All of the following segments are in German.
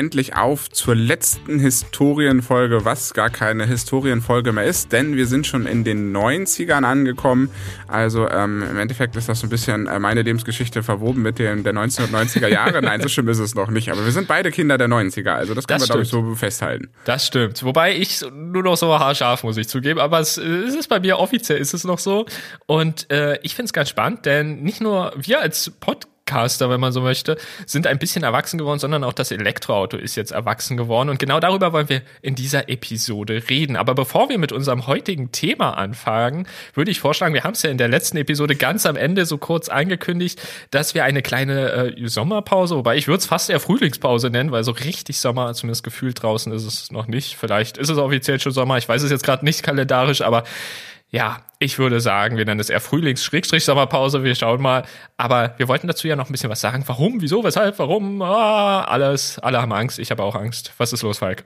endlich auf zur letzten Historienfolge, was gar keine Historienfolge mehr ist, denn wir sind schon in den 90ern angekommen. Also ähm, im Endeffekt ist das so ein bisschen äh, meine Lebensgeschichte verwoben mit den der 1990er Jahre. Nein, so schlimm ist es noch nicht, aber wir sind beide Kinder der 90er, also das können das wir glaube ich so festhalten. Das stimmt. Wobei ich nur noch so haarscharf muss ich zugeben, aber es, es ist bei mir offiziell ist es noch so und äh, ich finde es ganz spannend, denn nicht nur wir als Podcast Podcaster, wenn man so möchte, sind ein bisschen erwachsen geworden, sondern auch das Elektroauto ist jetzt erwachsen geworden. Und genau darüber wollen wir in dieser Episode reden. Aber bevor wir mit unserem heutigen Thema anfangen, würde ich vorschlagen, wir haben es ja in der letzten Episode ganz am Ende so kurz angekündigt, dass wir eine kleine äh, Sommerpause, wobei ich würde es fast eher Frühlingspause nennen, weil so richtig Sommer, zumindest gefühlt draußen ist es noch nicht. Vielleicht ist es offiziell schon Sommer, ich weiß es jetzt gerade nicht kalendarisch, aber ja, ich würde sagen, wir nennen es eher Frühlings-Sommerpause. Wir schauen mal. Aber wir wollten dazu ja noch ein bisschen was sagen. Warum, wieso, weshalb, warum? Ah, alles. Alle haben Angst. Ich habe auch Angst. Was ist los, Falk?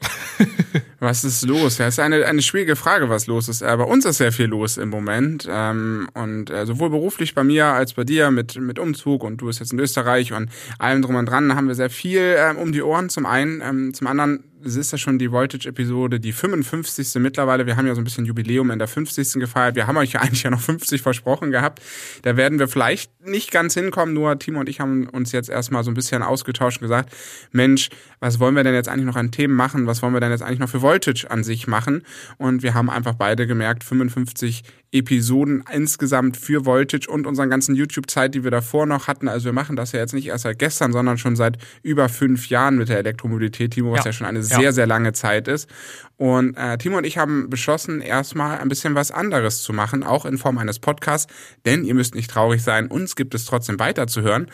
was ist los? Ja, ist eine, eine schwierige Frage, was los ist. Aber uns ist sehr viel los im Moment. Ähm, und äh, sowohl beruflich bei mir als bei dir mit, mit Umzug und du bist jetzt in Österreich und allem drum und dran haben wir sehr viel ähm, um die Ohren. Zum einen. Ähm, zum anderen es ist ja schon die Voltage-Episode, die 55. mittlerweile. Wir haben ja so ein bisschen Jubiläum in der 50. gefeiert. Wir haben euch ja eigentlich ja noch 50 versprochen gehabt. Da werden wir vielleicht nicht ganz hinkommen. Nur Timo und ich haben uns jetzt erstmal so ein bisschen ausgetauscht und gesagt, Mensch, was wollen wir denn jetzt eigentlich noch an Themen machen? Was wollen wir denn jetzt eigentlich noch für Voltage an sich machen? Und wir haben einfach beide gemerkt, 55 Episoden insgesamt für Voltage und unseren ganzen YouTube-Zeit, die wir davor noch hatten. Also wir machen das ja jetzt nicht erst seit gestern, sondern schon seit über fünf Jahren mit der Elektromobilität, Timo, was ja, ja schon eine sehr, ja. sehr lange Zeit ist. Und äh, Timo und ich haben beschlossen, erstmal ein bisschen was anderes zu machen, auch in Form eines Podcasts. Denn ihr müsst nicht traurig sein, uns gibt es trotzdem weiterzuhören.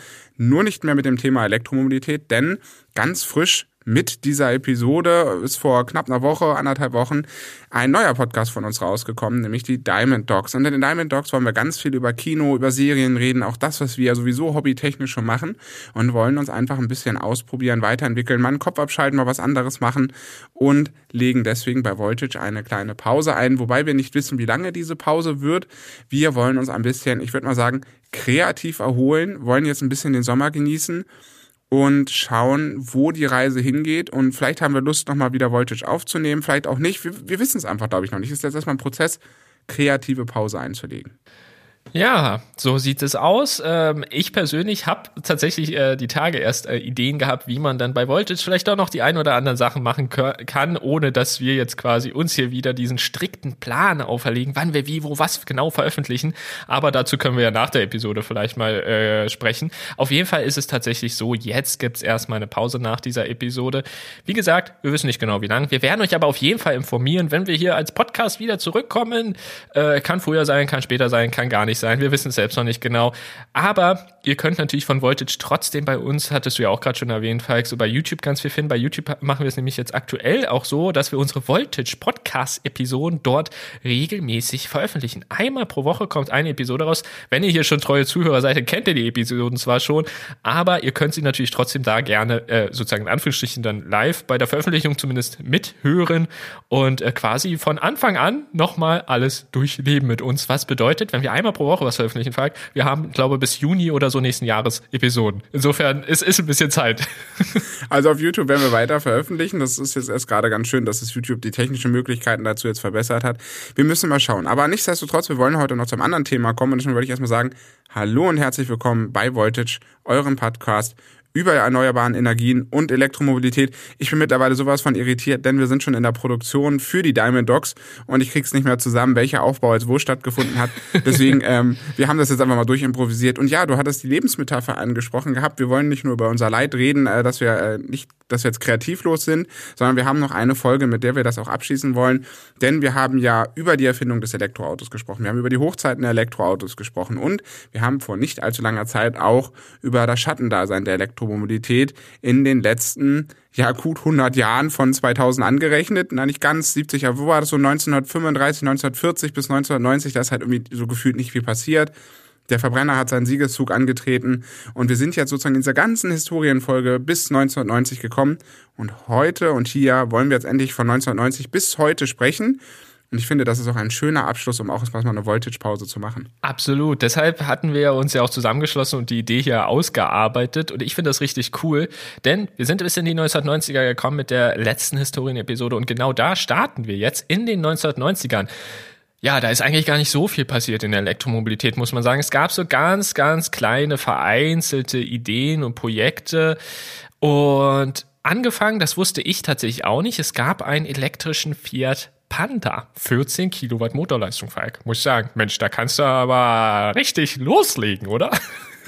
Nur nicht mehr mit dem Thema Elektromobilität, denn ganz frisch mit dieser Episode ist vor knapp einer Woche, anderthalb Wochen, ein neuer Podcast von uns rausgekommen, nämlich die Diamond Dogs. Und in den Diamond Dogs wollen wir ganz viel über Kino, über Serien reden, auch das, was wir ja sowieso hobbytechnisch schon machen und wollen uns einfach ein bisschen ausprobieren, weiterentwickeln, mal einen Kopf abschalten, mal was anderes machen und legen deswegen bei Voltage eine kleine Pause ein, wobei wir nicht wissen, wie lange diese Pause wird. Wir wollen uns ein bisschen, ich würde mal sagen, kreativ erholen, wollen jetzt ein bisschen den Sommer genießen und schauen, wo die Reise hingeht. Und vielleicht haben wir Lust, nochmal wieder Voltage aufzunehmen, vielleicht auch nicht. Wir, wir wissen es einfach, glaube ich, noch nicht. Es ist jetzt erstmal ein Prozess, kreative Pause einzulegen. Ja, so sieht es aus. Ähm, ich persönlich habe tatsächlich äh, die Tage erst äh, Ideen gehabt, wie man dann bei Voltage vielleicht auch noch die ein oder anderen Sachen machen kann, ohne dass wir jetzt quasi uns hier wieder diesen strikten Plan auferlegen, wann wir wie, wo, was genau veröffentlichen. Aber dazu können wir ja nach der Episode vielleicht mal äh, sprechen. Auf jeden Fall ist es tatsächlich so, jetzt gibt's erstmal eine Pause nach dieser Episode. Wie gesagt, wir wissen nicht genau wie lang. Wir werden euch aber auf jeden Fall informieren, wenn wir hier als Podcast wieder zurückkommen. Äh, kann früher sein, kann später sein, kann gar nicht sein. Wir wissen es selbst noch nicht genau. Aber ihr könnt natürlich von Voltage trotzdem bei uns, hattest du ja auch gerade schon erwähnt, Falk, so bei YouTube ganz viel finden. Bei YouTube machen wir es nämlich jetzt aktuell auch so, dass wir unsere Voltage Podcast-Episoden dort regelmäßig veröffentlichen. Einmal pro Woche kommt eine Episode raus. Wenn ihr hier schon treue Zuhörer seid, dann kennt ihr die Episoden zwar schon, aber ihr könnt sie natürlich trotzdem da gerne äh, sozusagen in Anführungsstrichen dann live bei der Veröffentlichung zumindest mithören und äh, quasi von Anfang an nochmal alles durchleben mit uns. Was bedeutet, wenn wir einmal pro Woche was veröffentlichen, Falk, wir haben, glaube bis Juni oder so nächsten Jahres Episoden. Insofern, es ist ein bisschen Zeit. Also auf YouTube werden wir weiter veröffentlichen. Das ist jetzt erst gerade ganz schön, dass es YouTube die technischen Möglichkeiten dazu jetzt verbessert hat. Wir müssen mal schauen. Aber nichtsdestotrotz, wir wollen heute noch zum anderen Thema kommen. Und deswegen würde ich erstmal sagen, hallo und herzlich willkommen bei Voltage, eurem Podcast über erneuerbaren Energien und Elektromobilität. Ich bin mittlerweile sowas von irritiert, denn wir sind schon in der Produktion für die Diamond Dogs und ich krieg's nicht mehr zusammen, welcher Aufbau jetzt wo stattgefunden hat. Deswegen, ähm, wir haben das jetzt einfach mal durchimprovisiert. Und ja, du hattest die Lebensmetapher angesprochen gehabt. Wir wollen nicht nur über unser Leid reden, äh, dass wir äh, nicht, dass wir jetzt kreativlos sind, sondern wir haben noch eine Folge, mit der wir das auch abschließen wollen. Denn wir haben ja über die Erfindung des Elektroautos gesprochen. Wir haben über die Hochzeiten der Elektroautos gesprochen und wir haben vor nicht allzu langer Zeit auch über das Schattendasein der Elektroautos Elektromobilität in den letzten ja gut 100 Jahren von 2000 angerechnet, na nicht ganz 70, aber wo war das so 1935, 1940 bis 1990, da ist halt irgendwie so gefühlt nicht viel passiert. Der Verbrenner hat seinen Siegeszug angetreten und wir sind jetzt sozusagen in dieser ganzen Historienfolge bis 1990 gekommen. Und heute und hier wollen wir jetzt endlich von 1990 bis heute sprechen Und ich finde, das ist auch ein schöner Abschluss, um auch mal eine Voltage-Pause zu machen. Absolut. Deshalb hatten wir uns ja auch zusammengeschlossen und die Idee hier ausgearbeitet. Und ich finde das richtig cool, denn wir sind bis in die 1990er gekommen mit der letzten Historien-Episode und genau da starten wir jetzt in den 1990ern. Ja, da ist eigentlich gar nicht so viel passiert in der Elektromobilität, muss man sagen. Es gab so ganz, ganz kleine vereinzelte Ideen und Projekte. Und angefangen, das wusste ich tatsächlich auch nicht, es gab einen elektrischen Fiat Panda. 14 Kilowatt Motorleistung, Falk. Muss ich sagen. Mensch, da kannst du aber richtig loslegen, oder?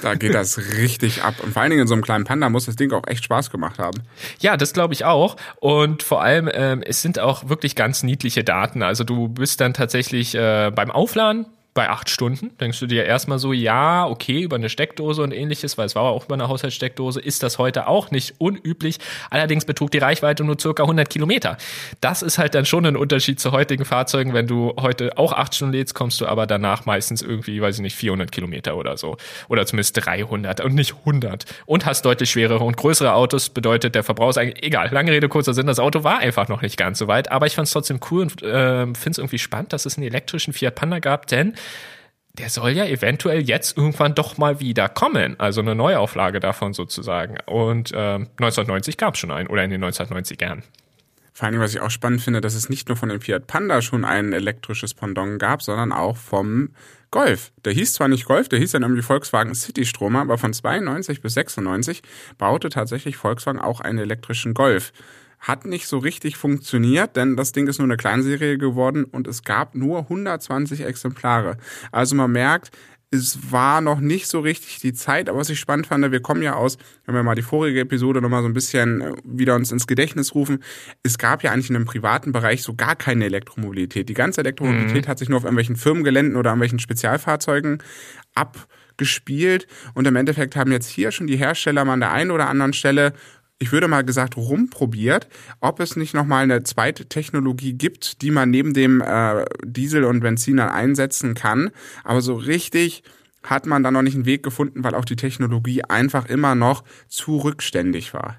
Da geht das richtig ab. Und vor allen Dingen in so einem kleinen Panda muss das Ding auch echt Spaß gemacht haben. Ja, das glaube ich auch. Und vor allem, ähm, es sind auch wirklich ganz niedliche Daten. Also du bist dann tatsächlich äh, beim Aufladen bei acht Stunden denkst du dir erstmal so, ja, okay, über eine Steckdose und ähnliches, weil es war auch über eine Haushaltssteckdose, ist das heute auch nicht unüblich. Allerdings betrug die Reichweite nur circa 100 Kilometer. Das ist halt dann schon ein Unterschied zu heutigen Fahrzeugen. Wenn du heute auch acht Stunden lädst, kommst du aber danach meistens irgendwie, weiß ich nicht, 400 Kilometer oder so. Oder zumindest 300 und nicht 100. Und hast deutlich schwerere und größere Autos, bedeutet der Verbrauch ist eigentlich, egal, lange Rede, kurzer Sinn, das Auto war einfach noch nicht ganz so weit. Aber ich fand es trotzdem cool und äh, finde es irgendwie spannend, dass es einen elektrischen Fiat Panda gab, denn der soll ja eventuell jetzt irgendwann doch mal wieder kommen. Also eine Neuauflage davon sozusagen. Und äh, 1990 gab es schon einen oder in den 1990ern. Vor allem, was ich auch spannend finde, dass es nicht nur von dem Fiat Panda schon ein elektrisches Pendant gab, sondern auch vom Golf. Der hieß zwar nicht Golf, der hieß dann irgendwie Volkswagen City Stromer, aber von 92 bis 96 baute tatsächlich Volkswagen auch einen elektrischen Golf hat nicht so richtig funktioniert, denn das Ding ist nur eine Kleinserie geworden und es gab nur 120 Exemplare. Also man merkt, es war noch nicht so richtig die Zeit, aber was ich spannend fand, wir kommen ja aus, wenn wir mal die vorige Episode nochmal so ein bisschen äh, wieder uns ins Gedächtnis rufen, es gab ja eigentlich in einem privaten Bereich so gar keine Elektromobilität. Die ganze Elektromobilität mhm. hat sich nur auf irgendwelchen Firmengeländen oder irgendwelchen Spezialfahrzeugen abgespielt und im Endeffekt haben jetzt hier schon die Hersteller mal an der einen oder anderen Stelle ich würde mal gesagt, rumprobiert, ob es nicht nochmal eine zweite Technologie gibt, die man neben dem äh, Diesel und Benziner einsetzen kann. Aber so richtig hat man da noch nicht einen Weg gefunden, weil auch die Technologie einfach immer noch zu rückständig war.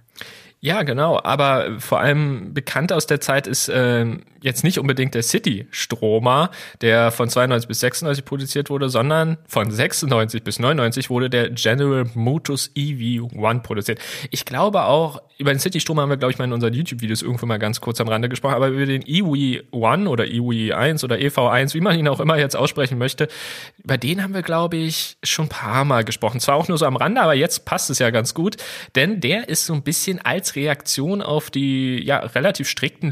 Ja, genau. Aber vor allem bekannt aus der Zeit ist äh, jetzt nicht unbedingt der City-Stromer, der von 92 bis 96 produziert wurde, sondern von 96 bis 99 wurde der General Motors EV1 produziert. Ich glaube auch, über den City-Strom haben wir, glaube ich, mal in unseren YouTube-Videos irgendwo mal ganz kurz am Rande gesprochen, aber über den EV1 oder EV1 oder EV1, wie man ihn auch immer jetzt aussprechen möchte, über den haben wir, glaube ich, schon ein paar Mal gesprochen. Zwar auch nur so am Rande, aber jetzt passt es ja ganz gut, denn der ist so ein bisschen als Reaktion auf die ja relativ strikten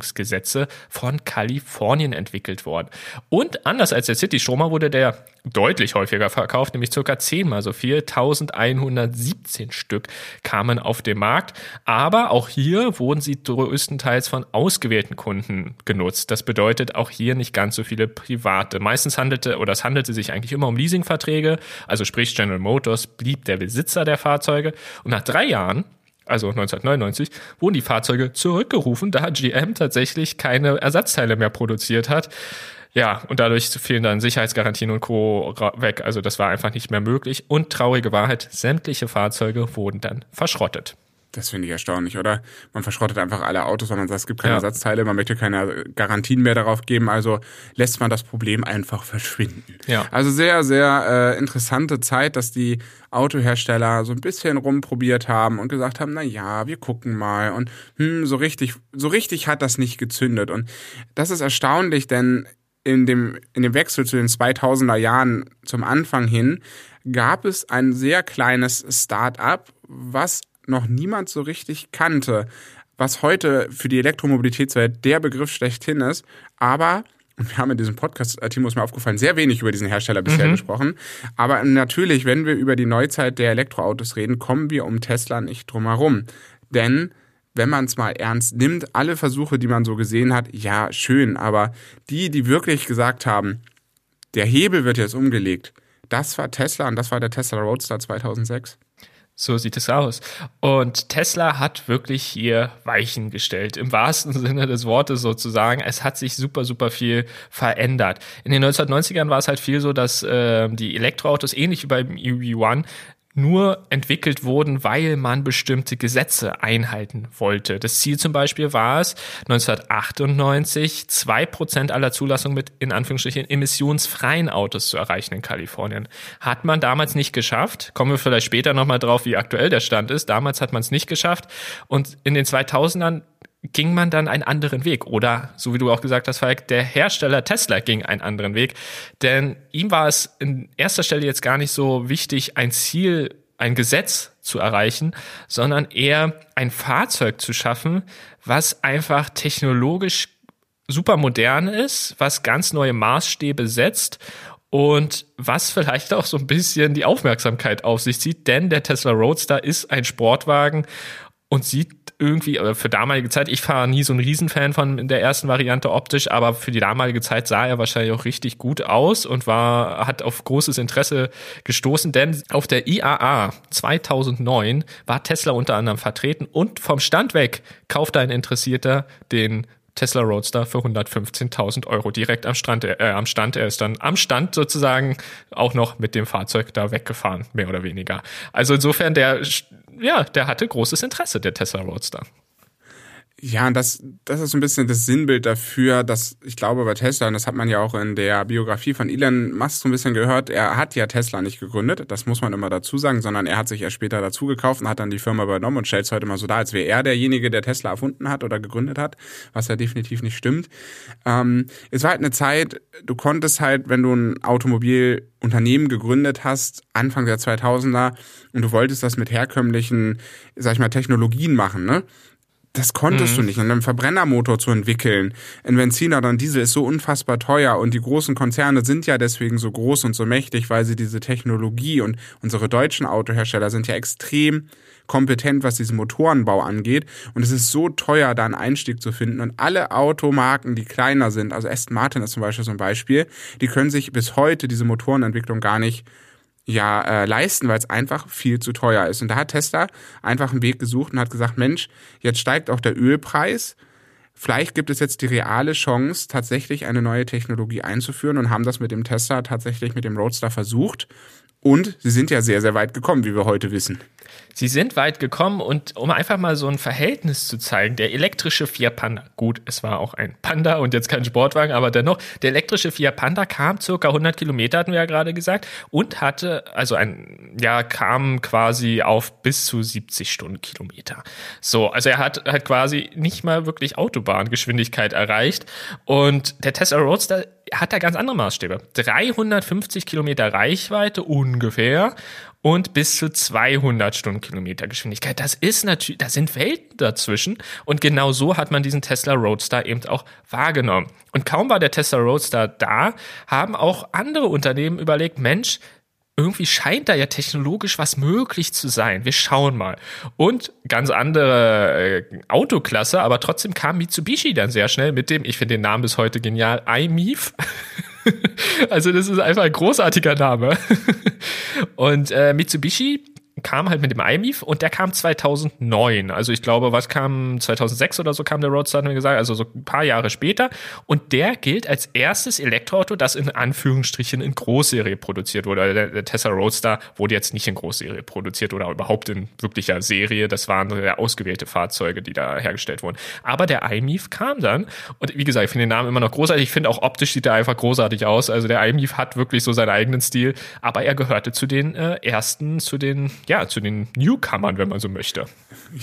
Luftreinhaltungsgesetze von Kalifornien entwickelt worden. Und anders als der City-Stromer wurde der deutlich häufiger verkauft, nämlich circa zehnmal so viel. 1117 Stück kamen auf den Markt. Aber auch hier wurden sie größtenteils von ausgewählten Kunden genutzt. Das bedeutet auch hier nicht ganz so viele private. Meistens handelte oder es handelte sich eigentlich immer um Leasingverträge. Also sprich General Motors blieb der Besitzer der Fahrzeuge. Und nach drei Jahren also 1999, wurden die Fahrzeuge zurückgerufen, da GM tatsächlich keine Ersatzteile mehr produziert hat. Ja, und dadurch fehlen dann Sicherheitsgarantien und Co. weg. Also das war einfach nicht mehr möglich. Und traurige Wahrheit, sämtliche Fahrzeuge wurden dann verschrottet. Das finde ich erstaunlich, oder? Man verschrottet einfach alle Autos, weil man sagt, es gibt keine ja. Ersatzteile, man möchte keine Garantien mehr darauf geben, also lässt man das Problem einfach verschwinden. Ja. Also sehr, sehr äh, interessante Zeit, dass die Autohersteller so ein bisschen rumprobiert haben und gesagt haben, na ja, wir gucken mal und hm, so richtig, so richtig hat das nicht gezündet und das ist erstaunlich, denn in dem, in dem Wechsel zu den 2000er Jahren zum Anfang hin gab es ein sehr kleines Start-up, was noch niemand so richtig kannte, was heute für die Elektromobilitätswelt der Begriff schlechthin ist, aber und wir haben in diesem Podcast, Timo ist mir aufgefallen, sehr wenig über diesen Hersteller bisher mhm. gesprochen. Aber natürlich, wenn wir über die Neuzeit der Elektroautos reden, kommen wir um Tesla nicht drum herum. Denn wenn man es mal ernst nimmt, alle Versuche, die man so gesehen hat, ja, schön, aber die, die wirklich gesagt haben, der Hebel wird jetzt umgelegt, das war Tesla und das war der Tesla Roadster 2006. So sieht es aus. Und Tesla hat wirklich hier Weichen gestellt, im wahrsten Sinne des Wortes sozusagen. Es hat sich super, super viel verändert. In den 1990ern war es halt viel so, dass äh, die Elektroautos ähnlich wie beim EV1 nur entwickelt wurden, weil man bestimmte Gesetze einhalten wollte. Das Ziel zum Beispiel war es, 1998 zwei Prozent aller Zulassungen mit in Anführungsstrichen emissionsfreien Autos zu erreichen in Kalifornien. Hat man damals nicht geschafft. Kommen wir vielleicht später nochmal drauf, wie aktuell der Stand ist. Damals hat man es nicht geschafft. Und in den 2000ern ging man dann einen anderen Weg. Oder, so wie du auch gesagt hast, Falk, der Hersteller Tesla ging einen anderen Weg. Denn ihm war es in erster Stelle jetzt gar nicht so wichtig, ein Ziel, ein Gesetz zu erreichen, sondern eher ein Fahrzeug zu schaffen, was einfach technologisch super modern ist, was ganz neue Maßstäbe setzt und was vielleicht auch so ein bisschen die Aufmerksamkeit auf sich zieht, denn der Tesla Roadster ist ein Sportwagen und sieht irgendwie, aber für damalige Zeit, ich war nie so ein Riesenfan von der ersten Variante optisch, aber für die damalige Zeit sah er wahrscheinlich auch richtig gut aus und war, hat auf großes Interesse gestoßen, denn auf der IAA 2009 war Tesla unter anderem vertreten und vom Stand weg kaufte ein Interessierter den Tesla Roadster für 115.000 Euro direkt am Strand, äh, am Stand. Er ist dann am Stand sozusagen auch noch mit dem Fahrzeug da weggefahren, mehr oder weniger. Also insofern der ja, der hatte großes Interesse, der Tesla Roadster. Ja, und das, das ist so ein bisschen das Sinnbild dafür, dass ich glaube bei Tesla, und das hat man ja auch in der Biografie von Elon Musk so ein bisschen gehört, er hat ja Tesla nicht gegründet, das muss man immer dazu sagen, sondern er hat sich erst später dazu gekauft und hat dann die Firma übernommen und stellt es heute mal so dar, als wäre er derjenige, der Tesla erfunden hat oder gegründet hat, was ja definitiv nicht stimmt. Ähm, es war halt eine Zeit, du konntest halt, wenn du ein Automobilunternehmen gegründet hast, Anfang der 2000er, und du wolltest das mit herkömmlichen, sag ich mal, Technologien machen, ne? Das konntest mhm. du nicht. Und einen Verbrennermotor zu entwickeln, ein Benziner oder ein Diesel ist so unfassbar teuer und die großen Konzerne sind ja deswegen so groß und so mächtig, weil sie diese Technologie und unsere deutschen Autohersteller sind ja extrem kompetent, was diesen Motorenbau angeht. Und es ist so teuer, da einen Einstieg zu finden. Und alle Automarken, die kleiner sind, also Aston Martin ist zum Beispiel so ein Beispiel, die können sich bis heute diese Motorenentwicklung gar nicht ja äh, leisten, weil es einfach viel zu teuer ist. Und da hat Tesla einfach einen Weg gesucht und hat gesagt, Mensch, jetzt steigt auch der Ölpreis. Vielleicht gibt es jetzt die reale Chance, tatsächlich eine neue Technologie einzuführen und haben das mit dem Tesla tatsächlich mit dem Roadster versucht. Und sie sind ja sehr, sehr weit gekommen, wie wir heute wissen. Sie sind weit gekommen und um einfach mal so ein Verhältnis zu zeigen, der elektrische Fiat Panda, gut, es war auch ein Panda und jetzt kein Sportwagen, aber dennoch, der elektrische Fiat Panda kam circa 100 Kilometer, hatten wir ja gerade gesagt, und hatte, also ein, ja, kam quasi auf bis zu 70 Stundenkilometer. So, also er hat halt quasi nicht mal wirklich Autobahngeschwindigkeit erreicht und der Tesla Roadster hat da ganz andere Maßstäbe. 350 Kilometer Reichweite ungefähr und bis zu 200 Stundenkilometer Geschwindigkeit. Das ist natürlich, da sind Welten dazwischen. Und genau so hat man diesen Tesla Roadster eben auch wahrgenommen. Und kaum war der Tesla Roadster da, haben auch andere Unternehmen überlegt, Mensch, irgendwie scheint da ja technologisch was möglich zu sein. Wir schauen mal. Und ganz andere äh, Autoklasse, aber trotzdem kam Mitsubishi dann sehr schnell mit dem, ich finde den Namen bis heute genial, iMeef. also das ist einfach ein großartiger Name. Und äh, Mitsubishi kam halt mit dem iMIF und der kam 2009. Also ich glaube, was kam 2006 oder so kam der Roadster, hat mir gesagt, also so ein paar Jahre später. Und der gilt als erstes Elektroauto, das in Anführungsstrichen in Großserie produziert wurde. Der, der Tesla Roadster wurde jetzt nicht in Großserie produziert oder überhaupt in wirklicher Serie. Das waren ausgewählte Fahrzeuge, die da hergestellt wurden. Aber der iMIF kam dann und wie gesagt, ich finde den Namen immer noch großartig. Ich finde auch optisch sieht er einfach großartig aus. Also der iMIF hat wirklich so seinen eigenen Stil, aber er gehörte zu den äh, ersten, zu den ja, zu den Newcomern, wenn man so möchte.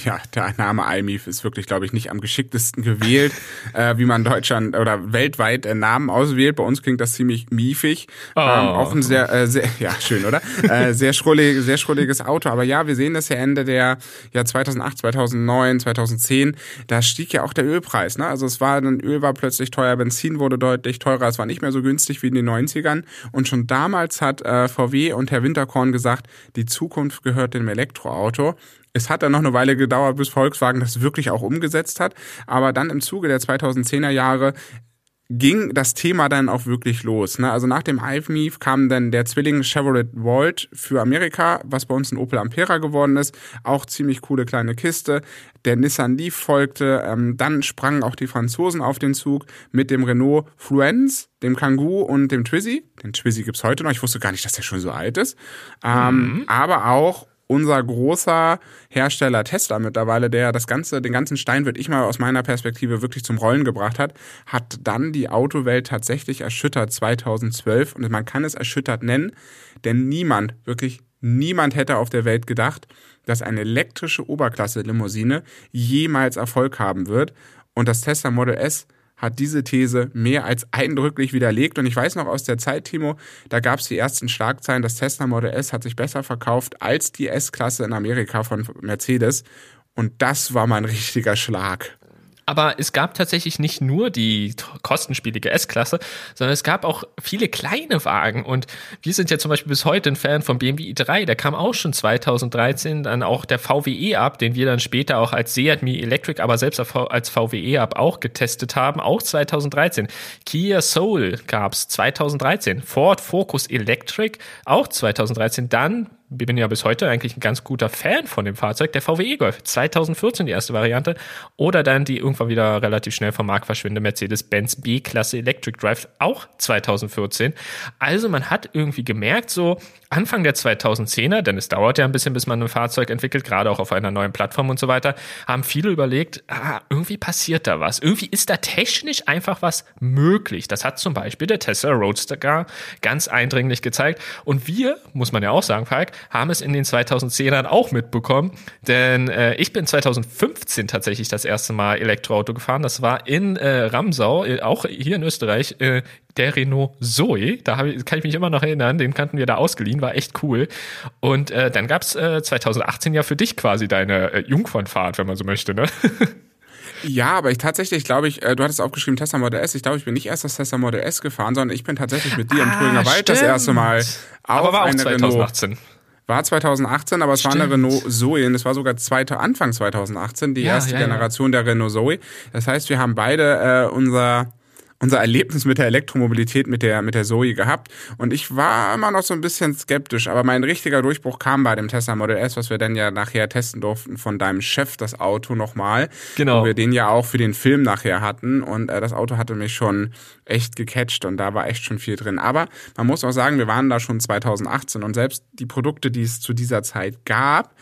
Ja, der Name iMIF ist wirklich, glaube ich, nicht am geschicktesten gewählt, äh, wie man Deutschland oder weltweit äh, Namen auswählt. Bei uns klingt das ziemlich miefig. Oh. Ähm, auch ein sehr, äh, sehr, ja, schön, oder? äh, sehr schrullig, sehr schrulliges Auto. Aber ja, wir sehen das ja Ende der ja 2008, 2009, 2010. Da stieg ja auch der Ölpreis. Ne? Also es war, dann Öl war plötzlich teuer, Benzin wurde deutlich teurer. Es war nicht mehr so günstig wie in den 90ern. Und schon damals hat äh, VW und Herr Winterkorn gesagt, die Zukunft gehört gehört dem Elektroauto. Es hat dann noch eine Weile gedauert, bis Volkswagen das wirklich auch umgesetzt hat. Aber dann im Zuge der 2010er Jahre ging das Thema dann auch wirklich los. Ne? Also nach dem IVME kam dann der Zwilling Chevrolet Volt für Amerika, was bei uns ein Opel Ampera geworden ist. Auch ziemlich coole kleine Kiste. Der Nissan Leaf folgte. Ähm, dann sprangen auch die Franzosen auf den Zug mit dem Renault Fluence, dem Kangoo und dem Twizy. Den Twizy gibt's heute noch. Ich wusste gar nicht, dass der schon so alt ist. Ähm, mhm. Aber auch unser großer Hersteller Tesla mittlerweile, der das ganze, den ganzen Stein, würde ich mal aus meiner Perspektive wirklich zum Rollen gebracht hat, hat dann die Autowelt tatsächlich erschüttert 2012 und man kann es erschüttert nennen, denn niemand, wirklich niemand hätte auf der Welt gedacht, dass eine elektrische Oberklasse-Limousine jemals Erfolg haben wird. Und das Tesla Model S hat diese These mehr als eindrücklich widerlegt. Und ich weiß noch aus der Zeit, Timo, da gab es die ersten Schlagzeilen, das Tesla Model S hat sich besser verkauft als die S-Klasse in Amerika von Mercedes. Und das war mein richtiger Schlag. Aber es gab tatsächlich nicht nur die kostenspielige S-Klasse, sondern es gab auch viele kleine Wagen. Und wir sind ja zum Beispiel bis heute ein Fan vom BMW i3. Der kam auch schon 2013. Dann auch der VWE ab, den wir dann später auch als Seat Mi Electric, aber selbst als VWE ab auch getestet haben. Auch 2013. Kia Soul gab's 2013. Ford Focus Electric auch 2013. Dann bin ja bis heute eigentlich ein ganz guter Fan von dem Fahrzeug, der VW E-Golf. 2014 die erste Variante. Oder dann die irgendwann wieder relativ schnell vom Markt verschwindende Mercedes-Benz B-Klasse Electric Drive, auch 2014. Also man hat irgendwie gemerkt, so Anfang der 2010er, denn es dauert ja ein bisschen, bis man ein Fahrzeug entwickelt, gerade auch auf einer neuen Plattform und so weiter, haben viele überlegt, ah, irgendwie passiert da was. Irgendwie ist da technisch einfach was möglich. Das hat zum Beispiel der Tesla Roadster ganz eindringlich gezeigt. Und wir, muss man ja auch sagen, Falk, haben es in den 2010ern auch mitbekommen, denn äh, ich bin 2015 tatsächlich das erste Mal Elektroauto gefahren. Das war in äh, Ramsau, äh, auch hier in Österreich, äh, der Renault Zoe. Da ich, kann ich mich immer noch erinnern, den kannten wir da ausgeliehen, war echt cool. Und äh, dann gab's äh, 2018 ja für dich quasi deine äh, Jungfernfahrt, wenn man so möchte, ne? Ja, aber ich tatsächlich glaube ich, äh, du hattest aufgeschrieben Tesla Model S. Ich glaube, ich bin nicht erst das Tesla Model S gefahren, sondern ich bin tatsächlich mit dir ah, im Thüringer Wald das erste Mal auf aber war auch eine 2018. Renault. War 2018, aber es Stimmt. war eine Renault Zoe und es war sogar zweite Anfang 2018, die ja, erste ja, Generation ja. der Renault Zoe. Das heißt, wir haben beide äh, unser unser Erlebnis mit der Elektromobilität mit der, mit der Zoe gehabt. Und ich war immer noch so ein bisschen skeptisch, aber mein richtiger Durchbruch kam bei dem Tesla Model S, was wir dann ja nachher testen durften von deinem Chef, das Auto nochmal. Genau. Wo wir den ja auch für den Film nachher hatten. Und äh, das Auto hatte mich schon echt gecatcht und da war echt schon viel drin. Aber man muss auch sagen, wir waren da schon 2018 und selbst die Produkte, die es zu dieser Zeit gab,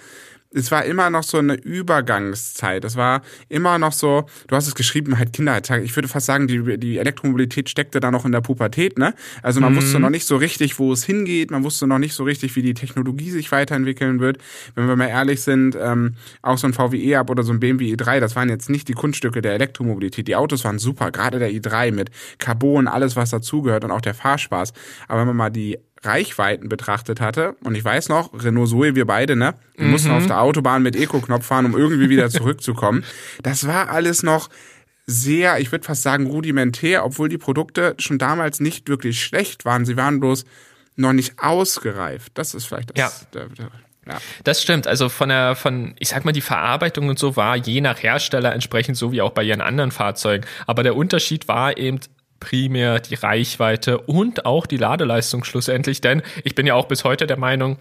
es war immer noch so eine Übergangszeit. Es war immer noch so, du hast es geschrieben, halt Kinderheitstag. Ich würde fast sagen, die, die Elektromobilität steckte da noch in der Pubertät, ne? Also man mhm. wusste noch nicht so richtig, wo es hingeht. Man wusste noch nicht so richtig, wie die Technologie sich weiterentwickeln wird. Wenn wir mal ehrlich sind, ähm, auch so ein VWE ab oder so ein BMW i3, das waren jetzt nicht die Kunststücke der Elektromobilität. Die Autos waren super, gerade der i3 mit Carbon, alles was dazugehört und auch der Fahrspaß. Aber wenn man mal die Reichweiten betrachtet hatte. Und ich weiß noch, Renault Zoe, wir beide, ne? Wir mhm. mussten auf der Autobahn mit Eco-Knopf fahren, um irgendwie wieder zurückzukommen. Das war alles noch sehr, ich würde fast sagen, rudimentär, obwohl die Produkte schon damals nicht wirklich schlecht waren. Sie waren bloß noch nicht ausgereift. Das ist vielleicht das. Ja. Ja. Das stimmt. Also von der, von, ich sag mal, die Verarbeitung und so war je nach Hersteller entsprechend so wie auch bei ihren anderen Fahrzeugen. Aber der Unterschied war eben, primär die Reichweite und auch die Ladeleistung schlussendlich, denn ich bin ja auch bis heute der Meinung,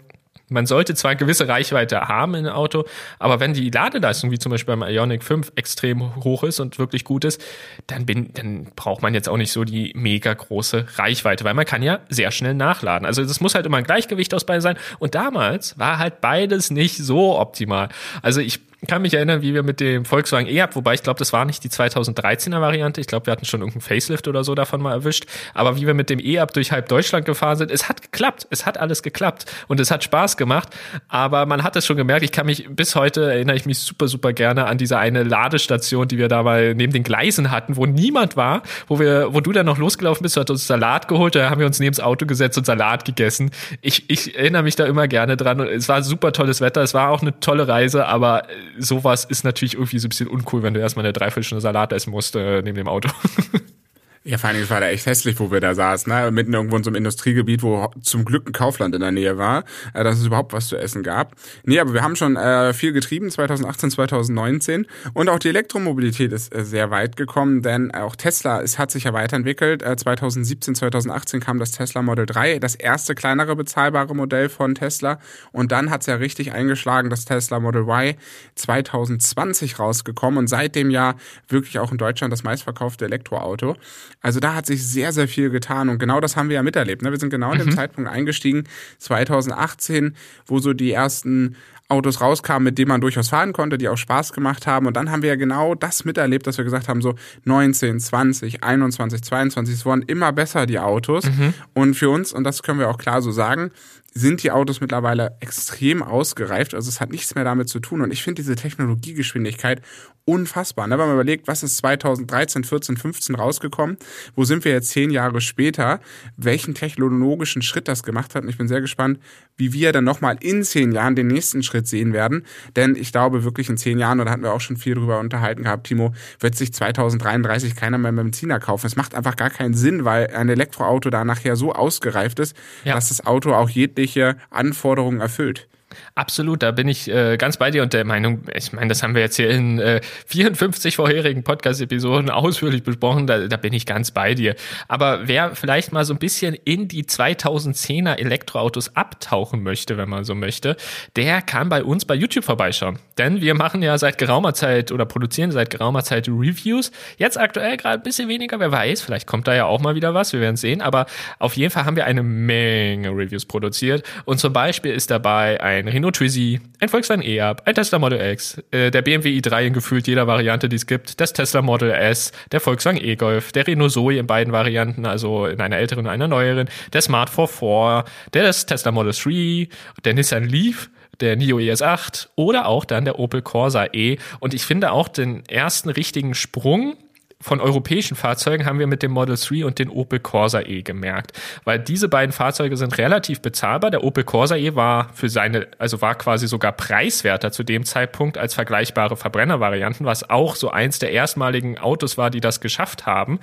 man sollte zwar eine gewisse Reichweite haben in einem Auto, aber wenn die Ladeleistung, wie zum Beispiel beim Ionic 5, extrem hoch ist und wirklich gut ist, dann, bin, dann braucht man jetzt auch nicht so die mega große Reichweite, weil man kann ja sehr schnell nachladen. Also das muss halt immer ein Gleichgewicht aus beiden sein. Und damals war halt beides nicht so optimal. Also ich kann mich erinnern, wie wir mit dem Volkswagen E-Up, wobei ich glaube, das war nicht die 2013er Variante. Ich glaube, wir hatten schon irgendeinen Facelift oder so davon mal erwischt. Aber wie wir mit dem E-Up durch halb Deutschland gefahren sind, es hat geklappt. Es hat alles geklappt. Und es hat Spaß gemacht. Aber man hat es schon gemerkt. Ich kann mich bis heute erinnere ich mich super, super gerne an diese eine Ladestation, die wir da mal neben den Gleisen hatten, wo niemand war, wo wir, wo du dann noch losgelaufen bist, du hast uns Salat geholt, da haben wir uns neben das Auto gesetzt und Salat gegessen. Ich, ich erinnere mich da immer gerne dran. Es war super tolles Wetter. Es war auch eine tolle Reise, aber sowas ist natürlich irgendwie so ein bisschen uncool, wenn du erstmal eine Dreiviertelstunde Salat essen musst äh, neben dem Auto. Ja, vor allen Dingen war da echt hässlich, wo wir da saßen, ne? mitten irgendwo in so einem Industriegebiet, wo zum Glück ein Kaufland in der Nähe war, äh, dass es überhaupt was zu essen gab. Nee, aber wir haben schon äh, viel getrieben, 2018, 2019 und auch die Elektromobilität ist äh, sehr weit gekommen, denn auch Tesla es hat sich ja weiterentwickelt. Äh, 2017, 2018 kam das Tesla Model 3, das erste kleinere bezahlbare Modell von Tesla und dann hat's ja richtig eingeschlagen, das Tesla Model Y 2020 rausgekommen und seit dem Jahr wirklich auch in Deutschland das meistverkaufte Elektroauto. Also da hat sich sehr, sehr viel getan und genau das haben wir ja miterlebt. Ne? Wir sind genau in dem mhm. Zeitpunkt eingestiegen, 2018, wo so die ersten Autos rauskamen, mit denen man durchaus fahren konnte, die auch Spaß gemacht haben. Und dann haben wir ja genau das miterlebt, dass wir gesagt haben, so 19, 20, 21, 22, es wurden immer besser, die Autos. Mhm. Und für uns, und das können wir auch klar so sagen, sind die Autos mittlerweile extrem ausgereift. Also es hat nichts mehr damit zu tun. Und ich finde diese Technologiegeschwindigkeit unfassbar. Ne? Wenn man überlegt, was ist 2013, 14, 15 rausgekommen, wo sind wir jetzt zehn Jahre später, welchen technologischen Schritt das gemacht hat. Und ich bin sehr gespannt, wie wir dann nochmal in zehn Jahren den nächsten Schritt sehen werden. Denn ich glaube wirklich in zehn Jahren, und da hatten wir auch schon viel drüber unterhalten gehabt, Timo, wird sich 2033 keiner mehr Benziner kaufen. Es macht einfach gar keinen Sinn, weil ein Elektroauto da nachher so ausgereift ist, ja. dass das Auto auch jegliche Anforderungen erfüllt. Absolut, da bin ich äh, ganz bei dir und der Meinung, ich meine, das haben wir jetzt hier in äh, 54 vorherigen Podcast-Episoden ausführlich besprochen, da, da bin ich ganz bei dir. Aber wer vielleicht mal so ein bisschen in die 2010er Elektroautos abtauchen möchte, wenn man so möchte, der kann bei uns bei YouTube vorbeischauen. Denn wir machen ja seit geraumer Zeit oder produzieren seit geraumer Zeit Reviews. Jetzt aktuell gerade ein bisschen weniger, wer weiß, vielleicht kommt da ja auch mal wieder was, wir werden sehen. Aber auf jeden Fall haben wir eine Menge Reviews produziert. Und zum Beispiel ist dabei ein ein Renault Twizy, ein Volkswagen E-Up, ein Tesla Model X, äh, der BMW i3 in gefühlt jeder Variante, die es gibt, das Tesla Model S, der Volkswagen E-Golf, der Renault Zoe in beiden Varianten, also in einer älteren und einer neueren, der Smart 44, der Tesla Model 3, der Nissan Leaf, der NIO ES8 oder auch dann der Opel Corsa E. Und ich finde auch den ersten richtigen Sprung von europäischen Fahrzeugen haben wir mit dem Model 3 und den Opel Corsa E gemerkt, weil diese beiden Fahrzeuge sind relativ bezahlbar. Der Opel Corsa E war für seine, also war quasi sogar preiswerter zu dem Zeitpunkt als vergleichbare Verbrennervarianten, was auch so eins der erstmaligen Autos war, die das geschafft haben.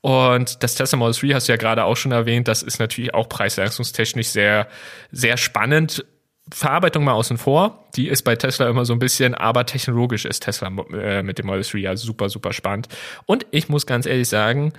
Und das Tesla Model 3 hast du ja gerade auch schon erwähnt, das ist natürlich auch preisleistungstechnisch sehr, sehr spannend Verarbeitung mal außen vor, die ist bei Tesla immer so ein bisschen, aber technologisch ist Tesla äh, mit dem Model 3 ja super, super spannend. Und ich muss ganz ehrlich sagen,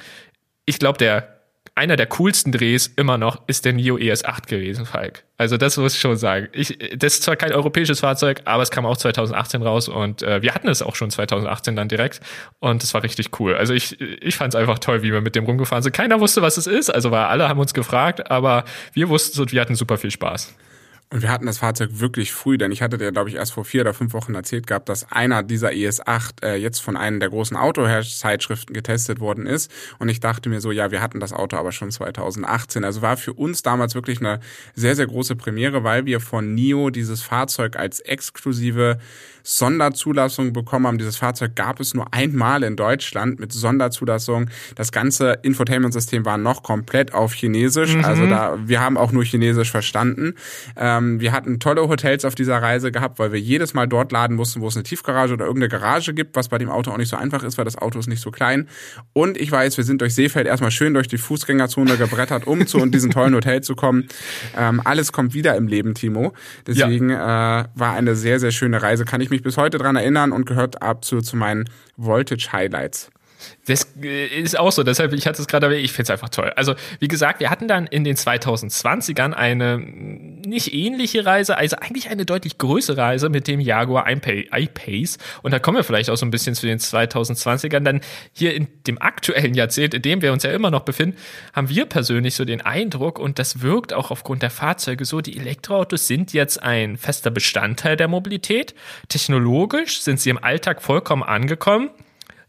ich glaube, der einer der coolsten Drehs immer noch ist der NIO ES8 gewesen, Falk. Also das muss ich schon sagen. Ich, das ist zwar kein europäisches Fahrzeug, aber es kam auch 2018 raus und äh, wir hatten es auch schon 2018 dann direkt und es war richtig cool. Also ich, ich fand es einfach toll, wie wir mit dem rumgefahren sind. Keiner wusste, was es ist, also weil alle haben uns gefragt, aber wir wussten es und wir hatten super viel Spaß. Und wir hatten das Fahrzeug wirklich früh, denn ich hatte dir, glaube ich, erst vor vier oder fünf Wochen erzählt gehabt, dass einer dieser ES8 äh, jetzt von einem der großen Autozeitschriften getestet worden ist. Und ich dachte mir so, ja, wir hatten das Auto aber schon 2018. Also war für uns damals wirklich eine sehr, sehr große Premiere, weil wir von NIO dieses Fahrzeug als exklusive Sonderzulassung bekommen haben. Dieses Fahrzeug gab es nur einmal in Deutschland mit Sonderzulassung. Das ganze Infotainment-System war noch komplett auf Chinesisch. Mhm. Also da, wir haben auch nur Chinesisch verstanden. Ähm, wir hatten tolle Hotels auf dieser Reise gehabt, weil wir jedes Mal dort laden mussten, wo es eine Tiefgarage oder irgendeine Garage gibt, was bei dem Auto auch nicht so einfach ist, weil das Auto ist nicht so klein. Und ich weiß, wir sind durch Seefeld erstmal schön durch die Fußgängerzone gebrettert, um zu diesen tollen Hotel zu kommen. Ähm, alles kommt wieder im Leben, Timo. Deswegen ja. äh, war eine sehr, sehr schöne Reise. Kann ich mich bis heute dran erinnern und gehört ab zu, zu meinen Voltage Highlights. Das äh, ist auch so, deshalb, ich hatte es gerade erwähnt, ich finde es einfach toll. Also, wie gesagt, wir hatten dann in den 2020ern eine nicht ähnliche Reise, also eigentlich eine deutlich größere Reise mit dem Jaguar I-Pace. Und da kommen wir vielleicht auch so ein bisschen zu den 2020ern. Dann hier in dem aktuellen Jahrzehnt, in dem wir uns ja immer noch befinden, haben wir persönlich so den Eindruck, und das wirkt auch aufgrund der Fahrzeuge so, die Elektroautos sind jetzt ein fester Bestandteil der Mobilität. Technologisch sind sie im Alltag vollkommen angekommen.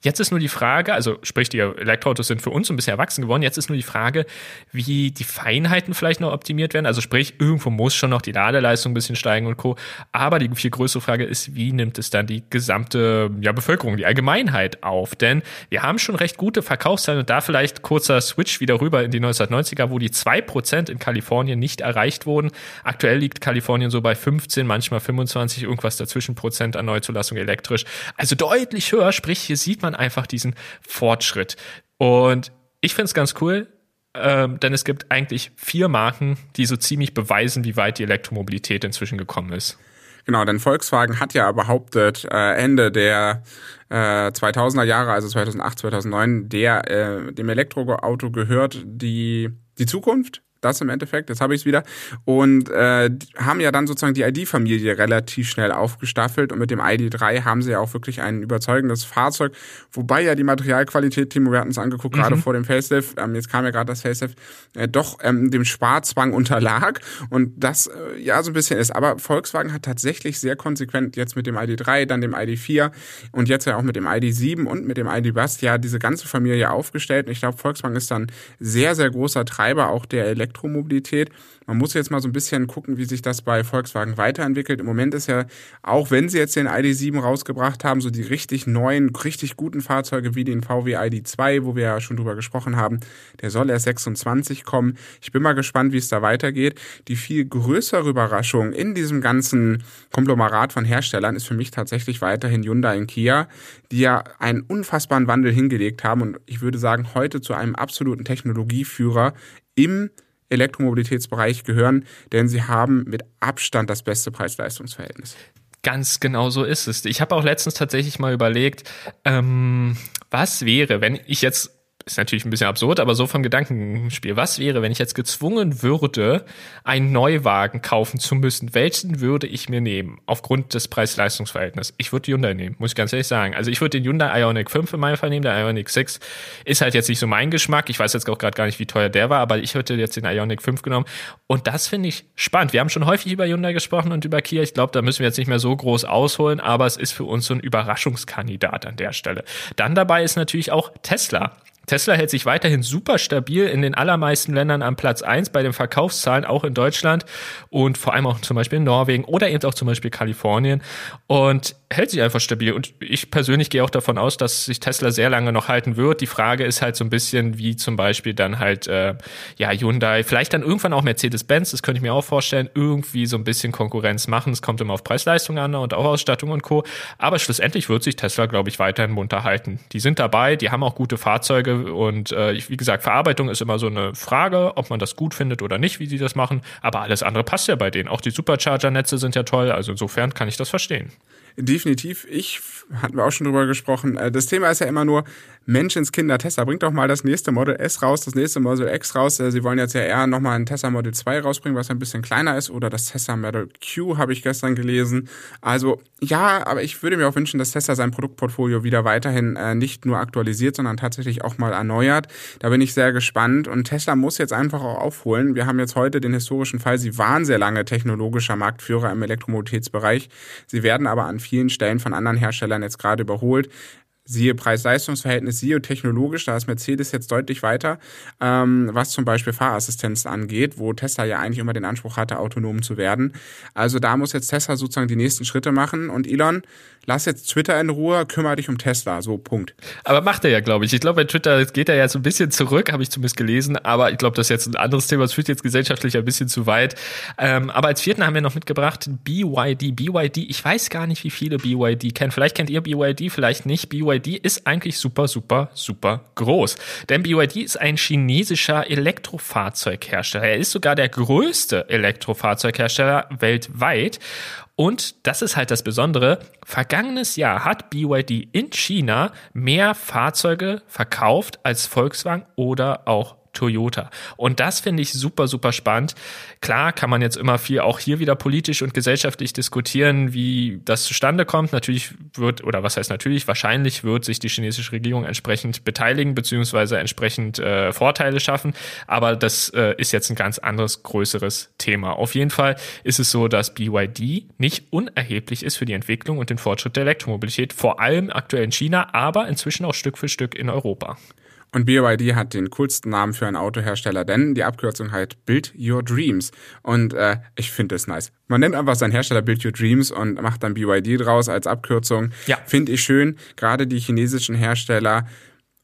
Jetzt ist nur die Frage, also sprich, die Elektroautos sind für uns ein bisschen erwachsen geworden. Jetzt ist nur die Frage, wie die Feinheiten vielleicht noch optimiert werden. Also sprich, irgendwo muss schon noch die Ladeleistung ein bisschen steigen und Co. Aber die viel größere Frage ist, wie nimmt es dann die gesamte ja, Bevölkerung, die Allgemeinheit auf? Denn wir haben schon recht gute Verkaufszahlen und da vielleicht kurzer Switch wieder rüber in die 1990er, wo die zwei Prozent in Kalifornien nicht erreicht wurden. Aktuell liegt Kalifornien so bei 15, manchmal 25, irgendwas dazwischen Prozent an Neuzulassung elektrisch. Also deutlich höher, sprich, hier sieht man man einfach diesen Fortschritt. Und ich finde es ganz cool, ähm, denn es gibt eigentlich vier Marken, die so ziemlich beweisen, wie weit die Elektromobilität inzwischen gekommen ist. Genau, denn Volkswagen hat ja behauptet, äh, Ende der äh, 2000er Jahre, also 2008, 2009, der äh, dem Elektroauto gehört die die Zukunft das im Endeffekt, jetzt habe ich es wieder. Und äh, haben ja dann sozusagen die ID-Familie relativ schnell aufgestaffelt und mit dem ID3 haben sie ja auch wirklich ein überzeugendes Fahrzeug, wobei ja die Materialqualität, Timo, wir hatten es angeguckt, mhm. gerade vor dem Facelift, ähm, jetzt kam ja gerade das Facelift, äh, doch ähm, dem Sparzwang unterlag und das äh, ja so ein bisschen ist. Aber Volkswagen hat tatsächlich sehr konsequent jetzt mit dem ID3, dann dem ID4 und jetzt ja auch mit dem ID7 und mit dem ID-Bus ja diese ganze Familie aufgestellt. Und ich glaube, Volkswagen ist dann sehr, sehr großer Treiber auch der Elektro Elektromobilität. Man muss jetzt mal so ein bisschen gucken, wie sich das bei Volkswagen weiterentwickelt. Im Moment ist ja, auch wenn sie jetzt den ID7 rausgebracht haben, so die richtig neuen, richtig guten Fahrzeuge wie den VW ID2, wo wir ja schon drüber gesprochen haben, der soll erst 26 kommen. Ich bin mal gespannt, wie es da weitergeht. Die viel größere Überraschung in diesem ganzen Konglomerat von Herstellern ist für mich tatsächlich weiterhin Hyundai und Kia, die ja einen unfassbaren Wandel hingelegt haben und ich würde sagen, heute zu einem absoluten Technologieführer im Elektromobilitätsbereich gehören, denn sie haben mit Abstand das beste Preis-Leistungs-Verhältnis. Ganz genau so ist es. Ich habe auch letztens tatsächlich mal überlegt, ähm, was wäre, wenn ich jetzt ist natürlich ein bisschen absurd, aber so vom Gedankenspiel. Was wäre, wenn ich jetzt gezwungen würde, einen Neuwagen kaufen zu müssen? Welchen würde ich mir nehmen? Aufgrund des Preis-Leistungs-Verhältnisses. Ich würde Hyundai nehmen, muss ich ganz ehrlich sagen. Also ich würde den Hyundai Ioniq 5 in meinem Fall nehmen. Der Ioniq 6 ist halt jetzt nicht so mein Geschmack. Ich weiß jetzt auch gerade gar nicht, wie teuer der war, aber ich hätte jetzt den Ioniq 5 genommen. Und das finde ich spannend. Wir haben schon häufig über Hyundai gesprochen und über Kia. Ich glaube, da müssen wir jetzt nicht mehr so groß ausholen, aber es ist für uns so ein Überraschungskandidat an der Stelle. Dann dabei ist natürlich auch Tesla. Tesla hält sich weiterhin super stabil in den allermeisten Ländern am Platz eins bei den Verkaufszahlen, auch in Deutschland und vor allem auch zum Beispiel in Norwegen oder eben auch zum Beispiel Kalifornien und hält sich einfach stabil. Und ich persönlich gehe auch davon aus, dass sich Tesla sehr lange noch halten wird. Die Frage ist halt so ein bisschen, wie zum Beispiel dann halt äh, ja Hyundai, vielleicht dann irgendwann auch Mercedes-Benz, das könnte ich mir auch vorstellen, irgendwie so ein bisschen Konkurrenz machen. Es kommt immer auf Preis-Leistung an und auch Ausstattung und Co. Aber schlussendlich wird sich Tesla, glaube ich, weiterhin munter halten. Die sind dabei, die haben auch gute Fahrzeuge und äh, wie gesagt, Verarbeitung ist immer so eine Frage, ob man das gut findet oder nicht, wie sie das machen. Aber alles andere passt ja bei denen. Auch die Supercharger-Netze sind ja toll. Also insofern kann ich das verstehen. Definitiv. Ich hatten wir auch schon drüber gesprochen. Äh, das Thema ist ja immer nur Menschenskinder. Tesla bringt doch mal das nächste Model S raus, das nächste Model X raus. Äh, sie wollen jetzt ja eher nochmal ein Tesla Model 2 rausbringen, was ein bisschen kleiner ist. Oder das Tesla Model Q habe ich gestern gelesen. Also ja, aber ich würde mir auch wünschen, dass Tesla sein Produktportfolio wieder weiterhin äh, nicht nur aktualisiert, sondern tatsächlich auch mal erneuert. Da bin ich sehr gespannt. Und Tesla muss jetzt einfach auch aufholen. Wir haben jetzt heute den historischen Fall. Sie waren sehr lange technologischer Marktführer im Elektromobilitätsbereich. Sie werden aber an vielen Stellen von anderen Herstellern jetzt gerade überholt. Siehe Preis-Leistungs-Verhältnis, siehe technologisch, da ist Mercedes jetzt deutlich weiter, ähm, was zum Beispiel Fahrassistenz angeht, wo Tesla ja eigentlich immer den Anspruch hatte, autonom zu werden. Also da muss jetzt Tesla sozusagen die nächsten Schritte machen und Elon, lass jetzt Twitter in Ruhe, kümmere dich um Tesla, so Punkt. Aber macht er ja, glaube ich. Ich glaube, bei Twitter geht er ja so ein bisschen zurück, habe ich zumindest gelesen, aber ich glaube, das ist jetzt ein anderes Thema, das führt jetzt gesellschaftlich ein bisschen zu weit. Ähm, aber als vierten haben wir noch mitgebracht BYD. BYD, ich weiß gar nicht, wie viele BYD kennen. Vielleicht kennt ihr BYD, vielleicht nicht. BYD BYD ist eigentlich super, super, super groß. Denn BYD ist ein chinesischer Elektrofahrzeughersteller. Er ist sogar der größte Elektrofahrzeughersteller weltweit. Und das ist halt das Besondere. Vergangenes Jahr hat BYD in China mehr Fahrzeuge verkauft als Volkswagen oder auch Toyota. Und das finde ich super, super spannend. Klar kann man jetzt immer viel auch hier wieder politisch und gesellschaftlich diskutieren, wie das zustande kommt. Natürlich wird, oder was heißt natürlich, wahrscheinlich wird sich die chinesische Regierung entsprechend beteiligen, beziehungsweise entsprechend äh, Vorteile schaffen. Aber das äh, ist jetzt ein ganz anderes, größeres Thema. Auf jeden Fall ist es so, dass BYD nicht unerheblich ist für die Entwicklung und den Fortschritt der Elektromobilität, vor allem aktuell in China, aber inzwischen auch Stück für Stück in Europa. Und BYD hat den coolsten Namen für einen Autohersteller, denn die Abkürzung heißt Build Your Dreams. Und äh, ich finde es nice. Man nennt einfach seinen Hersteller Build Your Dreams und macht dann BYD draus als Abkürzung. Ja. Finde ich schön. Gerade die chinesischen Hersteller.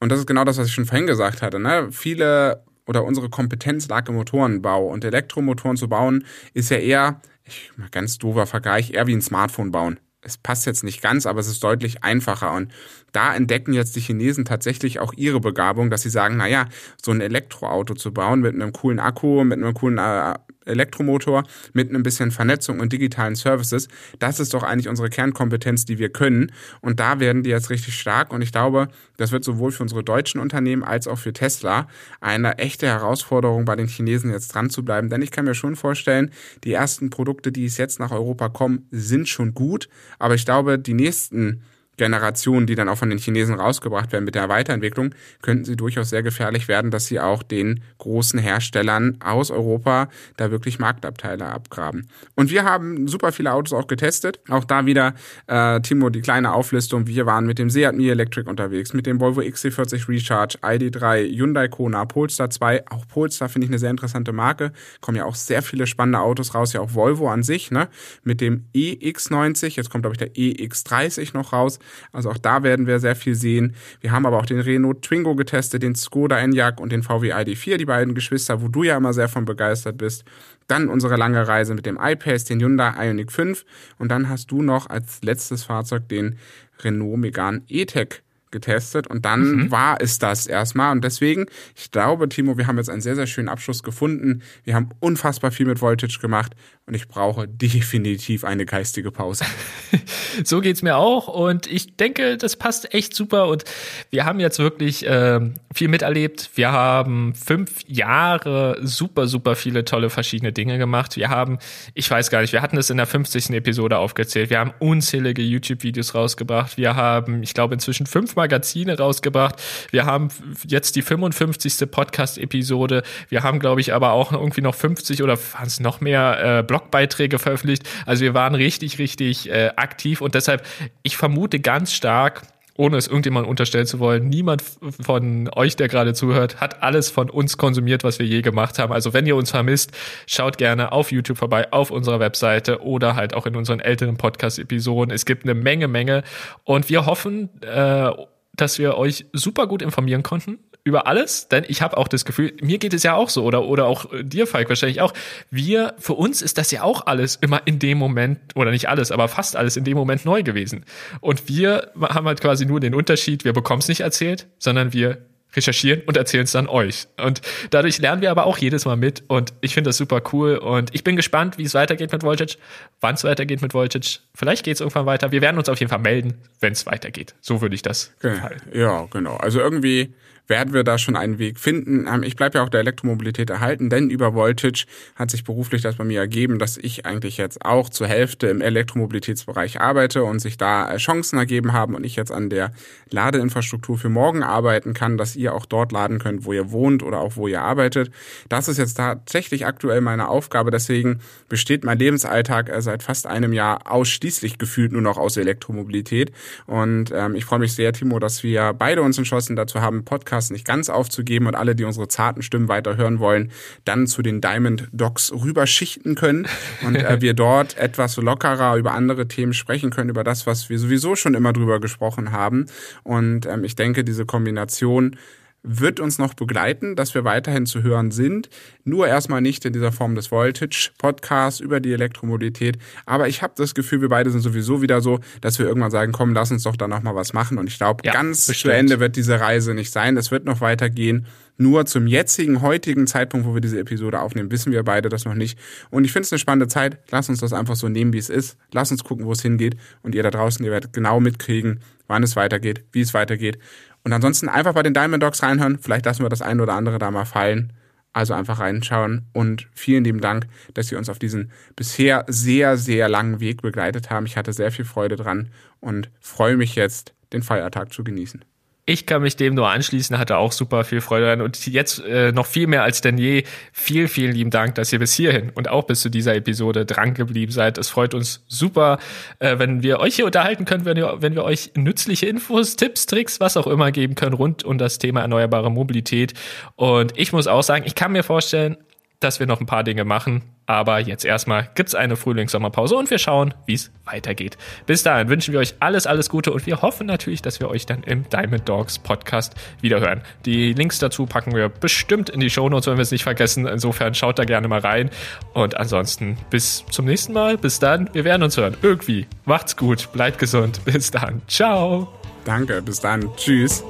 Und das ist genau das, was ich schon vorhin gesagt hatte. Ne? Viele oder unsere Kompetenz lag im Motorenbau. Und Elektromotoren zu bauen ist ja eher, ich mal ganz doofer Vergleich, eher wie ein Smartphone bauen es passt jetzt nicht ganz, aber es ist deutlich einfacher. Und da entdecken jetzt die Chinesen tatsächlich auch ihre Begabung, dass sie sagen, naja, so ein Elektroauto zu bauen mit einem coolen Akku, mit einem coolen äh, Elektromotor, mit ein bisschen Vernetzung und digitalen Services, das ist doch eigentlich unsere Kernkompetenz, die wir können. Und da werden die jetzt richtig stark. Und ich glaube, das wird sowohl für unsere deutschen Unternehmen als auch für Tesla eine echte Herausforderung, bei den Chinesen jetzt dran zu bleiben. Denn ich kann mir schon vorstellen, die ersten Produkte, die es jetzt nach Europa kommen, sind schon gut. Aber ich glaube, die nächsten Generationen, die dann auch von den Chinesen rausgebracht werden mit der Weiterentwicklung, könnten sie durchaus sehr gefährlich werden, dass sie auch den großen Herstellern aus Europa da wirklich Marktabteile abgraben. Und wir haben super viele Autos auch getestet. Auch da wieder, äh, Timo, die kleine Auflistung. Wir waren mit dem Seat Mi Electric unterwegs, mit dem Volvo XC40 Recharge, ID3, Hyundai Kona, Polestar 2. Auch Polestar finde ich eine sehr interessante Marke. Kommen ja auch sehr viele spannende Autos raus, ja auch Volvo an sich, ne? Mit dem EX90, jetzt kommt glaube ich der EX30 noch raus. Also auch da werden wir sehr viel sehen. Wir haben aber auch den Renault Twingo getestet, den Skoda Enyaq und den VW ID4, die beiden Geschwister, wo du ja immer sehr von begeistert bist. Dann unsere lange Reise mit dem iPace, den Hyundai Ioniq 5 und dann hast du noch als letztes Fahrzeug den Renault Megane E-Tech getestet und dann mhm. war es das erstmal. Und deswegen, ich glaube, Timo, wir haben jetzt einen sehr, sehr schönen Abschluss gefunden. Wir haben unfassbar viel mit Voltage gemacht und ich brauche definitiv eine geistige Pause. so geht's mir auch und ich denke, das passt echt super und wir haben jetzt wirklich äh, viel miterlebt. Wir haben fünf Jahre super, super viele tolle verschiedene Dinge gemacht. Wir haben, ich weiß gar nicht, wir hatten es in der 50. Episode aufgezählt. Wir haben unzählige YouTube-Videos rausgebracht. Wir haben, ich glaube, inzwischen fünf Magazine rausgebracht. Wir haben jetzt die 55. Podcast-Episode. Wir haben, glaube ich, aber auch irgendwie noch 50 oder waren es noch mehr äh, Blogbeiträge veröffentlicht. Also wir waren richtig, richtig äh, aktiv und deshalb, ich vermute ganz stark, ohne es irgendjemand unterstellen zu wollen, niemand von euch, der gerade zuhört, hat alles von uns konsumiert, was wir je gemacht haben. Also wenn ihr uns vermisst, schaut gerne auf YouTube vorbei, auf unserer Webseite oder halt auch in unseren älteren Podcast-Episoden. Es gibt eine Menge, Menge und wir hoffen, äh, dass wir euch super gut informieren konnten über alles, denn ich habe auch das Gefühl, mir geht es ja auch so oder oder auch äh, dir Falk wahrscheinlich auch. Wir für uns ist das ja auch alles immer in dem Moment oder nicht alles, aber fast alles in dem Moment neu gewesen. Und wir haben halt quasi nur den Unterschied, wir bekommen es nicht erzählt, sondern wir recherchieren und erzählen es dann euch. Und dadurch lernen wir aber auch jedes Mal mit und ich finde das super cool und ich bin gespannt, wie es weitergeht mit Voltage, wann es weitergeht mit Voltage. Vielleicht geht es irgendwann weiter. Wir werden uns auf jeden Fall melden, wenn es weitergeht. So würde ich das okay. Ja, genau. Also irgendwie werden wir da schon einen Weg finden. Ähm, ich bleibe ja auch der Elektromobilität erhalten, denn über Voltage hat sich beruflich das bei mir ergeben, dass ich eigentlich jetzt auch zur Hälfte im Elektromobilitätsbereich arbeite und sich da äh, Chancen ergeben haben und ich jetzt an der Ladeinfrastruktur für morgen arbeiten kann, dass ihr auch dort laden könnt, wo ihr wohnt oder auch wo ihr arbeitet. Das ist jetzt tatsächlich aktuell meine Aufgabe. Deswegen besteht mein Lebensalltag äh, seit fast einem Jahr ausschließlich gefühlt nur noch aus Elektromobilität. Und ähm, ich freue mich sehr, Timo, dass wir beide uns entschlossen dazu haben, Podcast Podcast nicht ganz aufzugeben und alle, die unsere zarten Stimmen weiter hören wollen, dann zu den Diamond Dogs rüberschichten können und äh, wir dort etwas lockerer über andere Themen sprechen können, über das, was wir sowieso schon immer drüber gesprochen haben. Und ähm, ich denke, diese Kombination wird uns noch begleiten, dass wir weiterhin zu hören sind. Nur erstmal nicht in dieser Form des Voltage-Podcasts über die Elektromobilität. Aber ich habe das Gefühl, wir beide sind sowieso wieder so, dass wir irgendwann sagen, komm, lass uns doch da nochmal was machen. Und ich glaube, ja, ganz bestimmt. zu Ende wird diese Reise nicht sein. Es wird noch weitergehen. Nur zum jetzigen, heutigen Zeitpunkt, wo wir diese Episode aufnehmen, wissen wir beide das noch nicht. Und ich finde es eine spannende Zeit. Lass uns das einfach so nehmen, wie es ist. Lass uns gucken, wo es hingeht. Und ihr da draußen, ihr werdet genau mitkriegen, wann es weitergeht, wie es weitergeht. Und ansonsten einfach bei den Diamond Dogs reinhören. Vielleicht lassen wir das ein oder andere da mal fallen. Also einfach reinschauen und vielen lieben Dank, dass Sie uns auf diesen bisher sehr, sehr langen Weg begleitet haben. Ich hatte sehr viel Freude dran und freue mich jetzt, den Feiertag zu genießen. Ich kann mich dem nur anschließen, hatte auch super viel Freude dran und jetzt äh, noch viel mehr als denn je. Vielen, vielen lieben Dank, dass ihr bis hierhin und auch bis zu dieser Episode dran geblieben seid. Es freut uns super, äh, wenn wir euch hier unterhalten können, wenn wir, wenn wir euch nützliche Infos, Tipps, Tricks, was auch immer geben können rund um das Thema erneuerbare Mobilität. Und ich muss auch sagen, ich kann mir vorstellen, dass wir noch ein paar Dinge machen, Aber jetzt erstmal gibt's eine Frühlings-Sommerpause und wir schauen, wie es weitergeht. Bis dahin wünschen wir euch alles, alles Gute und wir hoffen natürlich, dass wir euch dann im Diamond Dogs Podcast wiederhören. Die Links dazu packen wir bestimmt in die Shownotes, wenn wir es nicht vergessen. Insofern schaut da gerne mal rein. Und ansonsten bis zum nächsten Mal. Bis dann. Wir werden uns hören. Irgendwie. Macht's gut. Bleibt gesund. Bis dann. Ciao. Danke. Bis dann. Tschüss.